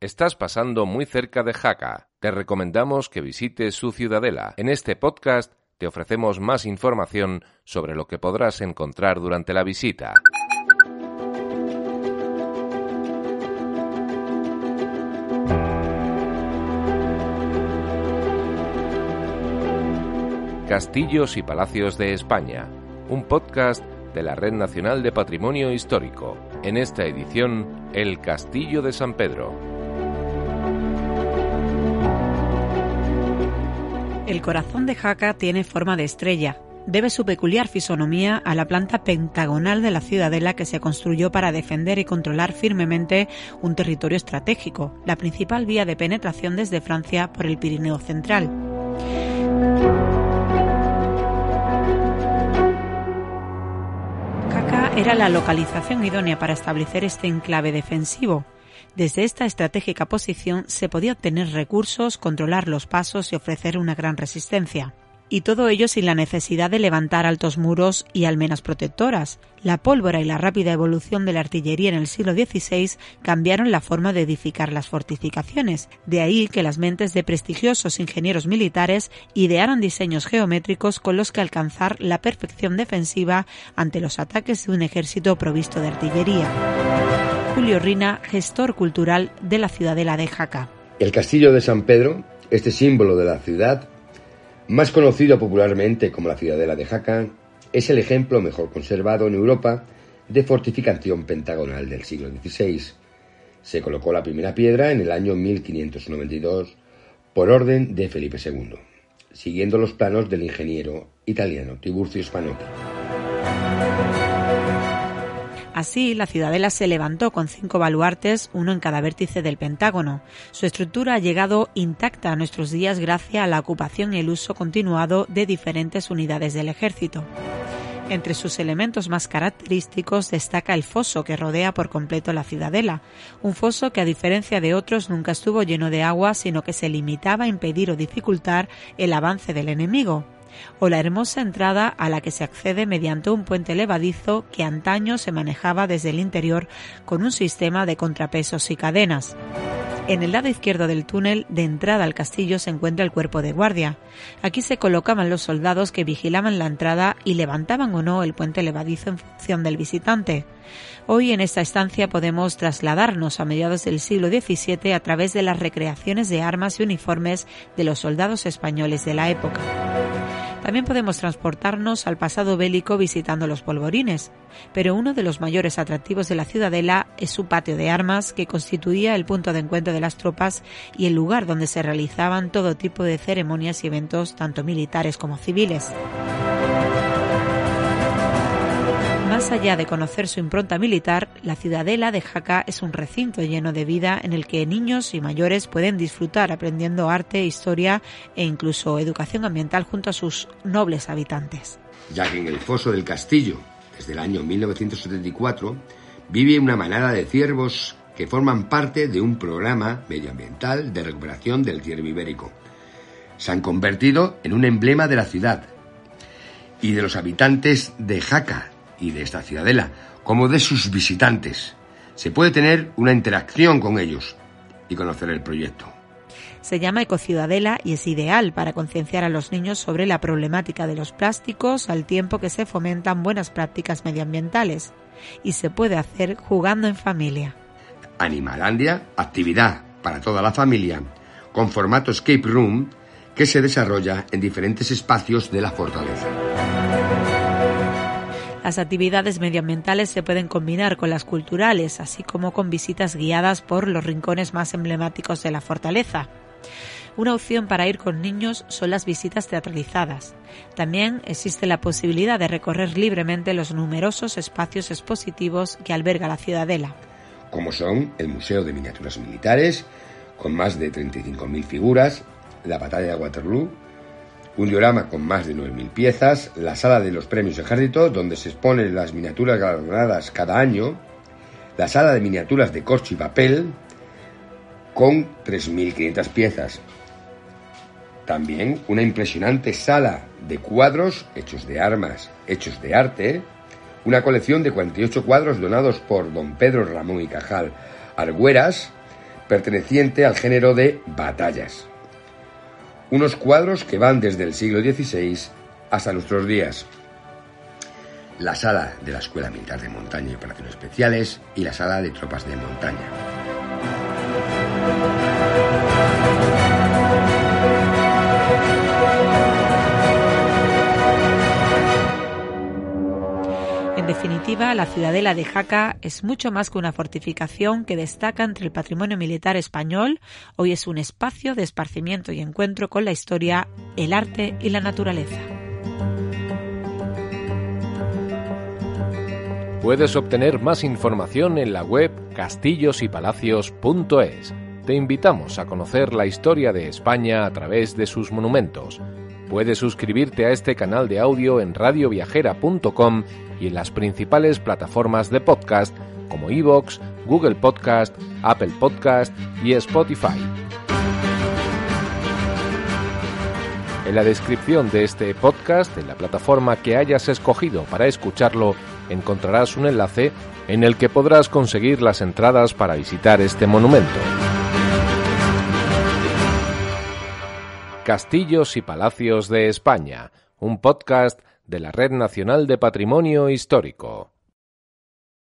Estás pasando muy cerca de Jaca. Te recomendamos que visites su ciudadela. En este podcast te ofrecemos más información sobre lo que podrás encontrar durante la visita. Castillos y Palacios de España, un podcast de la Red Nacional de Patrimonio Histórico. En esta edición, El Castillo de San Pedro. El corazón de Jaca tiene forma de estrella. Debe su peculiar fisonomía a la planta pentagonal de la ciudadela que se construyó para defender y controlar firmemente un territorio estratégico, la principal vía de penetración desde Francia por el Pirineo Central. Jaca era la localización idónea para establecer este enclave defensivo. Desde esta estratégica posición se podía obtener recursos, controlar los pasos y ofrecer una gran resistencia. Y todo ello sin la necesidad de levantar altos muros y almenas protectoras. La pólvora y la rápida evolución de la artillería en el siglo XVI cambiaron la forma de edificar las fortificaciones. De ahí que las mentes de prestigiosos ingenieros militares idearan diseños geométricos con los que alcanzar la perfección defensiva ante los ataques de un ejército provisto de artillería. Julio Rina, gestor cultural de la ciudadela de Jaca. El castillo de San Pedro, este símbolo de la ciudad, más conocido popularmente como la ciudadela de Jaca, es el ejemplo mejor conservado en Europa de fortificación pentagonal del siglo XVI. Se colocó la primera piedra en el año 1592 por orden de Felipe II, siguiendo los planos del ingeniero italiano Tiburcio Spanotti. Así, la ciudadela se levantó con cinco baluartes, uno en cada vértice del Pentágono. Su estructura ha llegado intacta a nuestros días gracias a la ocupación y el uso continuado de diferentes unidades del ejército. Entre sus elementos más característicos destaca el foso que rodea por completo la ciudadela, un foso que a diferencia de otros nunca estuvo lleno de agua, sino que se limitaba a impedir o dificultar el avance del enemigo o la hermosa entrada a la que se accede mediante un puente levadizo que antaño se manejaba desde el interior con un sistema de contrapesos y cadenas. En el lado izquierdo del túnel de entrada al castillo se encuentra el cuerpo de guardia. Aquí se colocaban los soldados que vigilaban la entrada y levantaban o no el puente levadizo en función del visitante. Hoy en esta estancia podemos trasladarnos a mediados del siglo XVII a través de las recreaciones de armas y uniformes de los soldados españoles de la época. También podemos transportarnos al pasado bélico visitando los polvorines, pero uno de los mayores atractivos de la ciudadela es su patio de armas que constituía el punto de encuentro de las tropas y el lugar donde se realizaban todo tipo de ceremonias y eventos tanto militares como civiles. Más allá de conocer su impronta militar, la ciudadela de Jaca es un recinto lleno de vida en el que niños y mayores pueden disfrutar aprendiendo arte, historia e incluso educación ambiental junto a sus nobles habitantes. Ya que en el foso del castillo, desde el año 1974, vive una manada de ciervos que forman parte de un programa medioambiental de recuperación del ciervo ibérico. Se han convertido en un emblema de la ciudad y de los habitantes de Jaca, y de esta ciudadela, como de sus visitantes. Se puede tener una interacción con ellos y conocer el proyecto. Se llama Ecociudadela y es ideal para concienciar a los niños sobre la problemática de los plásticos al tiempo que se fomentan buenas prácticas medioambientales. Y se puede hacer jugando en familia. Animalandia, actividad para toda la familia, con formato escape room que se desarrolla en diferentes espacios de la fortaleza. Las actividades medioambientales se pueden combinar con las culturales, así como con visitas guiadas por los rincones más emblemáticos de la fortaleza. Una opción para ir con niños son las visitas teatralizadas. También existe la posibilidad de recorrer libremente los numerosos espacios expositivos que alberga la ciudadela. Como son el Museo de Miniaturas Militares, con más de 35.000 figuras, la Batalla de Waterloo, un diorama con más de 9.000 piezas, la sala de los premios ejército, donde se exponen las miniaturas galardonadas cada año, la sala de miniaturas de corcho y papel, con 3.500 piezas. También una impresionante sala de cuadros hechos de armas, hechos de arte, una colección de 48 cuadros donados por don Pedro Ramón y Cajal Argüeras perteneciente al género de batallas. Unos cuadros que van desde el siglo XVI hasta nuestros días. La sala de la Escuela Militar de Montaña y Operaciones Especiales y la sala de tropas de montaña. Definitiva, la ciudadela de Jaca es mucho más que una fortificación que destaca entre el patrimonio militar español. Hoy es un espacio de esparcimiento y encuentro con la historia, el arte y la naturaleza. Puedes obtener más información en la web castillosypalacios.es. Te invitamos a conocer la historia de España a través de sus monumentos Puedes suscribirte a este canal de audio en radioviajera.com y en las principales plataformas de podcast como Evox, Google Podcast, Apple Podcast y Spotify. En la descripción de este podcast, en la plataforma que hayas escogido para escucharlo, encontrarás un enlace en el que podrás conseguir las entradas para visitar este monumento. Castillos y Palacios de España, un podcast de la Red Nacional de Patrimonio Histórico.